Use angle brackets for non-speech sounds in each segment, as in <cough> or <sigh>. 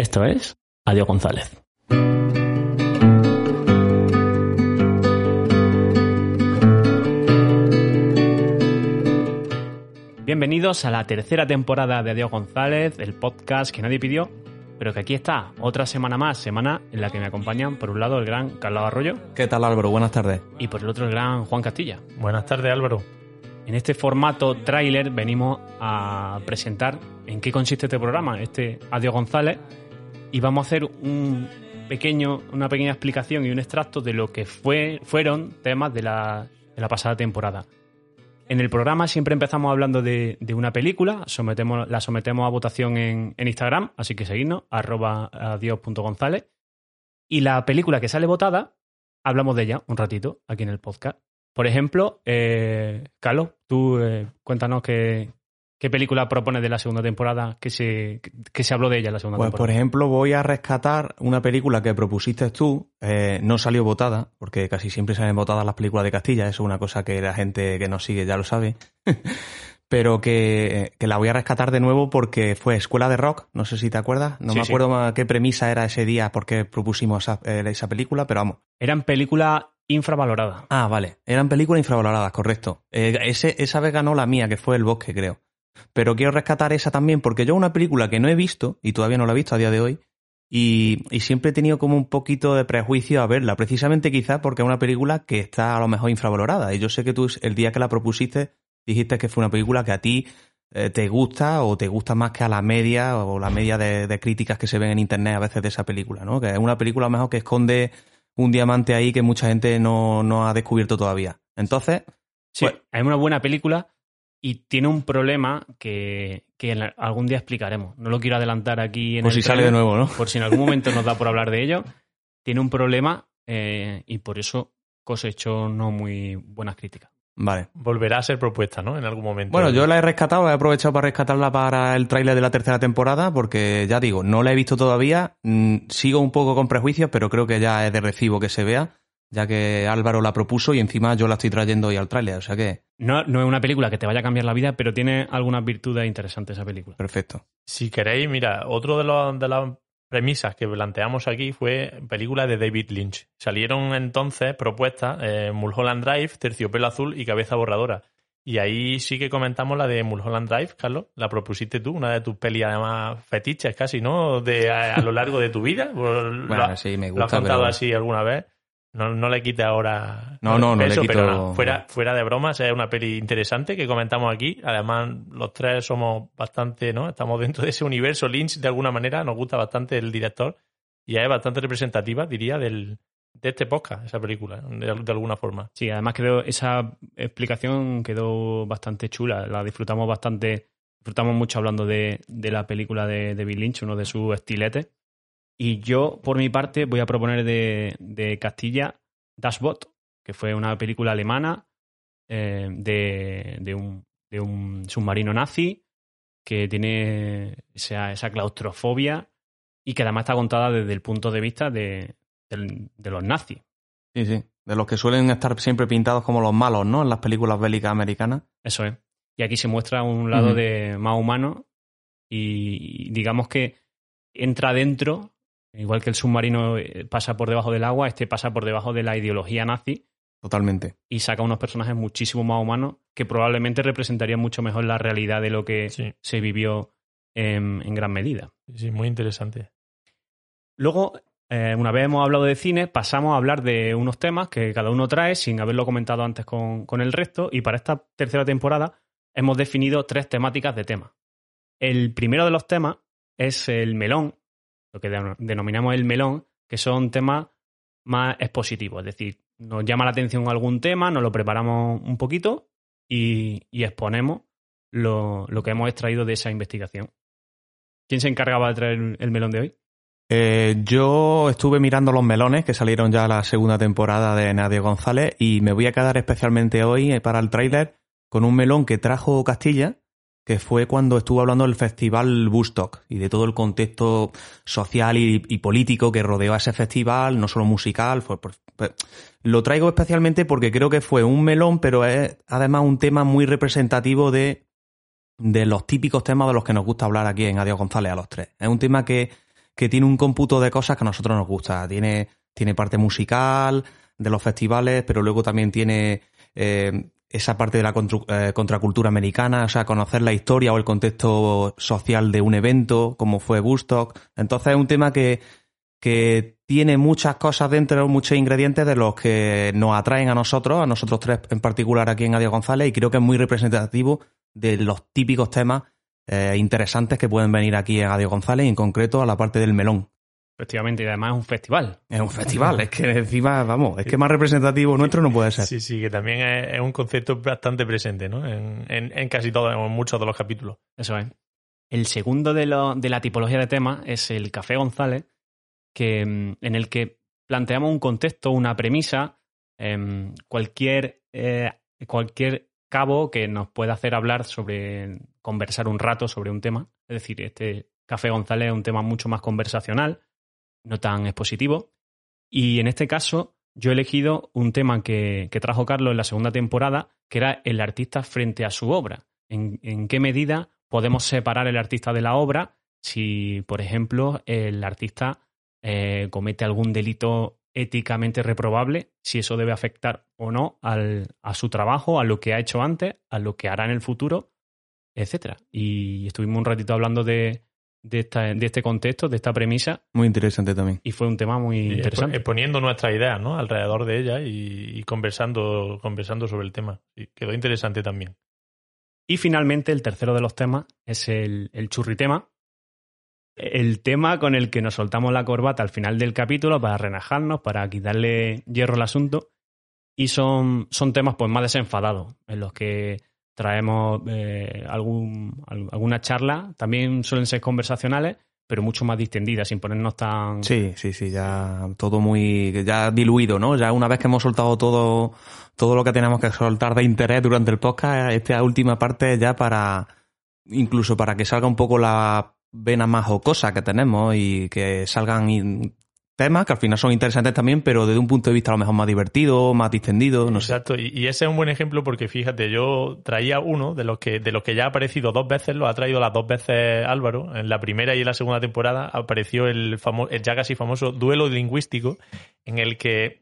Esto es Adiós González. Bienvenidos a la tercera temporada de Adiós González, el podcast que nadie pidió, pero que aquí está, otra semana más, semana en la que me acompañan por un lado el gran Carlos Arroyo ¿Qué tal Álvaro? Buenas tardes. y por el otro el gran Juan Castilla. Buenas tardes, Álvaro. En este formato tráiler venimos a presentar en qué consiste este programa, este Adiós González, y vamos a hacer un pequeño, una pequeña explicación y un extracto de lo que fue, fueron temas de la, de la pasada temporada. En el programa siempre empezamos hablando de, de una película, sometemos, la sometemos a votación en, en Instagram, así que seguidnos, arroba adiós.gonzález. Y la película que sale votada, hablamos de ella un ratito aquí en el podcast. Por ejemplo, eh, Carlos, tú eh, cuéntanos qué, qué película propones de la segunda temporada que se, que se habló de ella en la segunda Pues por temporada. ejemplo voy a rescatar una película que propusiste tú, eh, no salió votada, porque casi siempre salen votadas las películas de Castilla, eso es una cosa que la gente que nos sigue ya lo sabe, <laughs> pero que, que la voy a rescatar de nuevo porque fue Escuela de Rock, no sé si te acuerdas, no Sí, me sí. acuerdo más qué premisa era ese día porque propusimos esa, eh, esa película, pero vamos. Eran películas infravaloradas. Ah, vale, eran películas infravaloradas, correcto. Eh, ese, esa vez ganó la mía, que fue El Bosque, creo. Pero quiero rescatar esa también porque yo una película que no he visto, y todavía no la he visto a día de hoy, y, y siempre he tenido como un poquito de prejuicio a verla, precisamente quizás porque es una película que está a lo mejor infravalorada. Y yo sé que tú el día que la propusiste dijiste que fue una película que a ti eh, te gusta o te gusta más que a la media o la media de, de críticas que se ven en internet a veces de esa película, ¿no? Que es una película a lo mejor que esconde un diamante ahí que mucha gente no, no ha descubierto todavía. Entonces, Sí, Pues- es una buena película y tiene un problema que, que algún día explicaremos. No lo quiero adelantar aquí en por el si sale de nuevo, ¿no? por si en algún momento nos da por <laughs> hablar de ello. Tiene un problema eh, y por eso cosechó no muy buenas críticas. Vale. Volverá a ser propuesta, ¿no? En algún momento. Bueno, yo la he rescatado, he aprovechado para rescatarla para el tráiler de la tercera temporada, porque ya digo, no la he visto todavía, mm, sigo un poco con prejuicios, pero creo que ya es de recibo que se vea, ya que Álvaro la propuso y encima yo la estoy trayendo hoy al tráiler, o sea que, No, no es una película que te vaya a cambiar la vida, pero tiene algunas virtudes interesantes esa película. perfecto. Si queréis, mira, otro de, los, de las premisas que planteamos aquí fue película de David Lynch. Salieron entonces propuestas eh, Mulholland Drive, Terciopelo Azul y Cabeza Borradora. Y ahí sí que comentamos la de Mulholland Drive, Carlos. La propusiste tú, una de tus pelis además fetiches casi, ¿no? De, a, a lo largo de tu vida. <laughs> Lo, Bueno, sí, me ¿Lo has gusta, contado pero... así alguna vez? No, no le quite ahora. No, no, no le quito- Pero no, fuera, fuera de bromas, es una peli interesante que comentamos aquí. Además, los tres somos bastante, ¿no? Estamos dentro de ese universo Lynch de alguna manera. Nos gusta bastante el director y es bastante representativa, diría, del, de este podcast, esa película, de, de alguna forma. Sí, además quedó, esa explicación quedó bastante chula. La disfrutamos bastante, disfrutamos mucho hablando de, de la película de David Lynch, uno de sus estiletes. Y yo, por mi parte, voy a proponer de, de Castilla Dashbot, que fue una película alemana eh, de, de un, de un submarino nazi que tiene esa, esa claustrofobia y que además está contada desde el punto de vista de, de los nazis. Sí, sí, de los que suelen estar siempre pintados como los malos, ¿no? En las películas bélicas americanas. Eso es. Y aquí se muestra un lado de más humano y digamos que entra dentro, igual que el submarino eh, pasa por debajo del agua, este pasa por debajo de la ideología nazi Totalmente. y saca unos personajes muchísimo más humanos que probablemente representarían mucho mejor la realidad de lo que Sí, se vivió en, en gran medida. sí, muy interesante. Luego, eh, una vez hemos hablado de cine, pasamos a hablar de unos temas que cada uno trae sin haberlo comentado antes con, con el resto. Y para esta tercera temporada hemos definido tres temáticas de temas. El primero de los temas es el melón, lo que de- denominamos el melón, que son temas más expositivos. Es decir, nos llama la atención algún tema, nos lo preparamos un poquito y, exponemos lo, que hemos extraído de esa investigación. ¿Quién se encargaba de traer el melón de hoy? Eh, yo estuve mirando los melones que salieron ya la segunda temporada de Nadia González y me voy a quedar especialmente hoy para el tráiler con un melón que trajo Castilla, que fue cuando estuvo hablando del festival Bustock y de todo el contexto social y, político que rodeó a ese festival, no solo musical. Fue, lo traigo especialmente porque creo que fue un melón, pero es además un tema muy representativo de, de los típicos temas de los que nos gusta hablar aquí en Adiós González a los tres. Es un tema que que tiene un cómputo de cosas que a nosotros nos gusta. Tiene, tiene parte musical de los festivales, pero luego también tiene eh, esa parte de la eh, contracultura americana, o sea, conocer la historia o el contexto social de un evento, como fue Woodstock. Entonces es un tema que, que tiene muchas cosas dentro, muchos ingredientes de los que nos atraen a nosotros, a nosotros tres en particular aquí en Adiós González, y creo que es muy representativo de los típicos temas eh, interesantes que pueden venir aquí en Adiós González, en concreto a la parte del melón. Efectivamente, y además es un festival. Es un festival, es que encima, vamos, es que más representativo nuestro no puede ser. Sí, sí, que también es, un concepto bastante presente, ¿no? En, en, casi todos, en muchos de los capítulos. Eso es. El segundo de, lo, de la tipología de temas es el Café González, que, mm, en el que planteamos un contexto, una premisa, em, cualquier, eh, cualquier cabo que nos pueda hacer hablar sobre, conversar un rato sobre un tema. Es decir, este Café González es un tema mucho más conversacional, no tan expositivo. Y en este caso, yo he elegido un tema que, trajo Carlos en la segunda temporada, que era el artista frente a su obra. en qué medida podemos separar el artista de la obra si, por ejemplo, el artista eh, comete algún delito éticamente reprobable, si eso debe afectar o no a su trabajo, a lo que ha hecho antes, a lo que hará en el futuro, etcétera. Y estuvimos un ratito hablando de, de, este contexto, de esta premisa. Muy interesante también. Y fue un tema muy interesante. Exponiendo nuestras ideas ¿no? alrededor de ella y, conversando, conversando sobre el tema. Y quedó interesante también. Y finalmente, el tercero de los temas es el, el churritema, el tema con el que nos soltamos la corbata al final del capítulo para renajarnos, para quitarle hierro al asunto. Y son, son temas pues más desenfadados, en los que traemos eh, algún, alguna charla. También suelen ser conversacionales, pero mucho más distendidas, sin ponernos tan... Sí, sí, sí, ya todo muy... ya diluido, ¿no? Ya una vez que hemos soltado todo, todo lo que tenemos que soltar de interés durante el podcast, esta última parte ya para... incluso para que salga un poco la vena más jocosa que tenemos y que salgan temas que al final son interesantes también, pero desde un punto de vista a lo mejor más divertido, más distendido, no Exacto, Y, ese es un buen ejemplo porque fíjate, yo traía uno de los que de los que ya ha aparecido dos veces, lo ha traído las dos veces Álvaro, en la primera y en la segunda temporada apareció el, el ya casi famoso duelo lingüístico en el que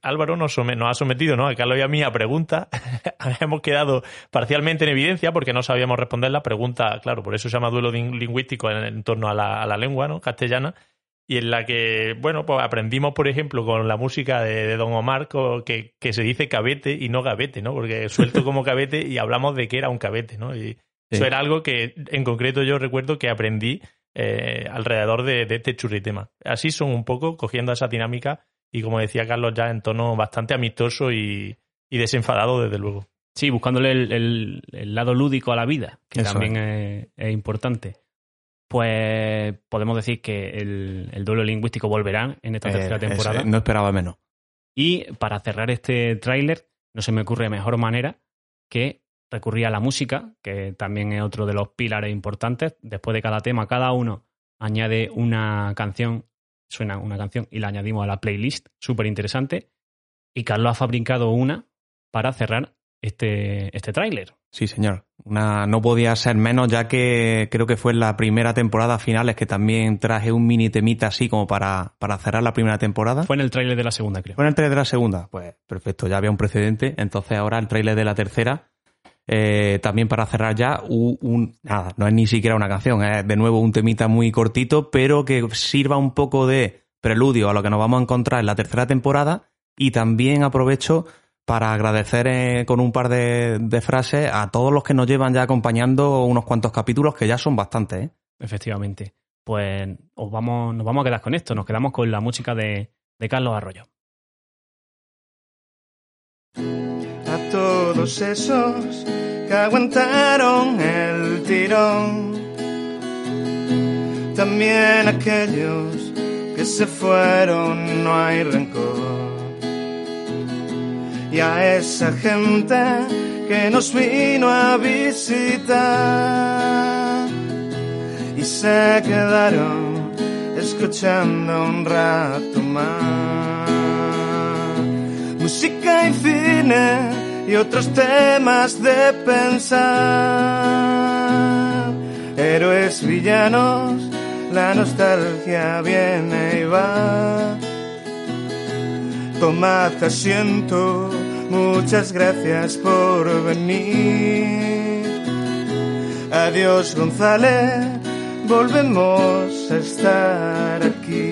Álvaro nos, ha sometido ¿no? a Carlos y a mí a preguntas. <laughs> Hemos quedado parcialmente en evidencia porque no sabíamos responder la pregunta, claro, por eso se llama duelo lingüístico en, torno a la, a la lengua ¿no? castellana y en la que, bueno, pues aprendimos, por ejemplo, con la música de, Don Omar que, que, se dice cabete y no gavete, ¿no? Porque suelto como cabete y hablamos de que era un cabete, ¿no? Y eso era algo que en concreto yo recuerdo que aprendí eh, alrededor de, este churritema. Así son un poco, cogiendo esa dinámica y como decía Carlos ya en tono bastante amistoso y, desenfadado desde luego. Sí, buscándole el, lado lúdico a la vida, que también es importante pues podemos decir que el, duelo lingüístico volverá en esta tercera eh, temporada. no esperaba menos. Y para cerrar este tráiler, no se me ocurre mejor manera que recurrir a la música, que también es otro de los pilares importantes. Después de cada tema, cada uno añade una canción, suena una canción y la añadimos a la playlist, súper interesante. Y Carlos ha fabricado una para cerrar este, este tráiler. Sí, señor. Una, no podía ser menos, ya que creo que fue en la primera temporada finales que también traje un mini temita así como para, para cerrar la primera temporada. Fue en el tráiler de la segunda, creo. Fue en el tráiler de la segunda. Pues perfecto, ya había un precedente. Entonces ahora el tráiler de la tercera. Eh, también para cerrar ya un, nada, no es ni siquiera una canción, es de nuevo un temita muy cortito, pero que sirva un poco de preludio a lo que nos vamos a encontrar en la tercera temporada y también aprovecho para agradecer eh, con un par de, frases a todos los que nos llevan ya acompañando unos cuantos capítulos, que ya son bastantes. ¿eh? Efectivamente. Pues os vamos, nos vamos a quedar con esto, nos quedamos con la música de, de Carlos Arroyo. A todos esos que aguantaron el tirón, también aquellos que se fueron, no hay rencor y a esa gente que nos vino a visitar y se quedaron escuchando un rato más. Música y cine y otros temas de pensar. Héroes, villanos, la nostalgia viene y va. Tomad asiento, muchas gracias por venir. Adiós González, volvemos a estar aquí.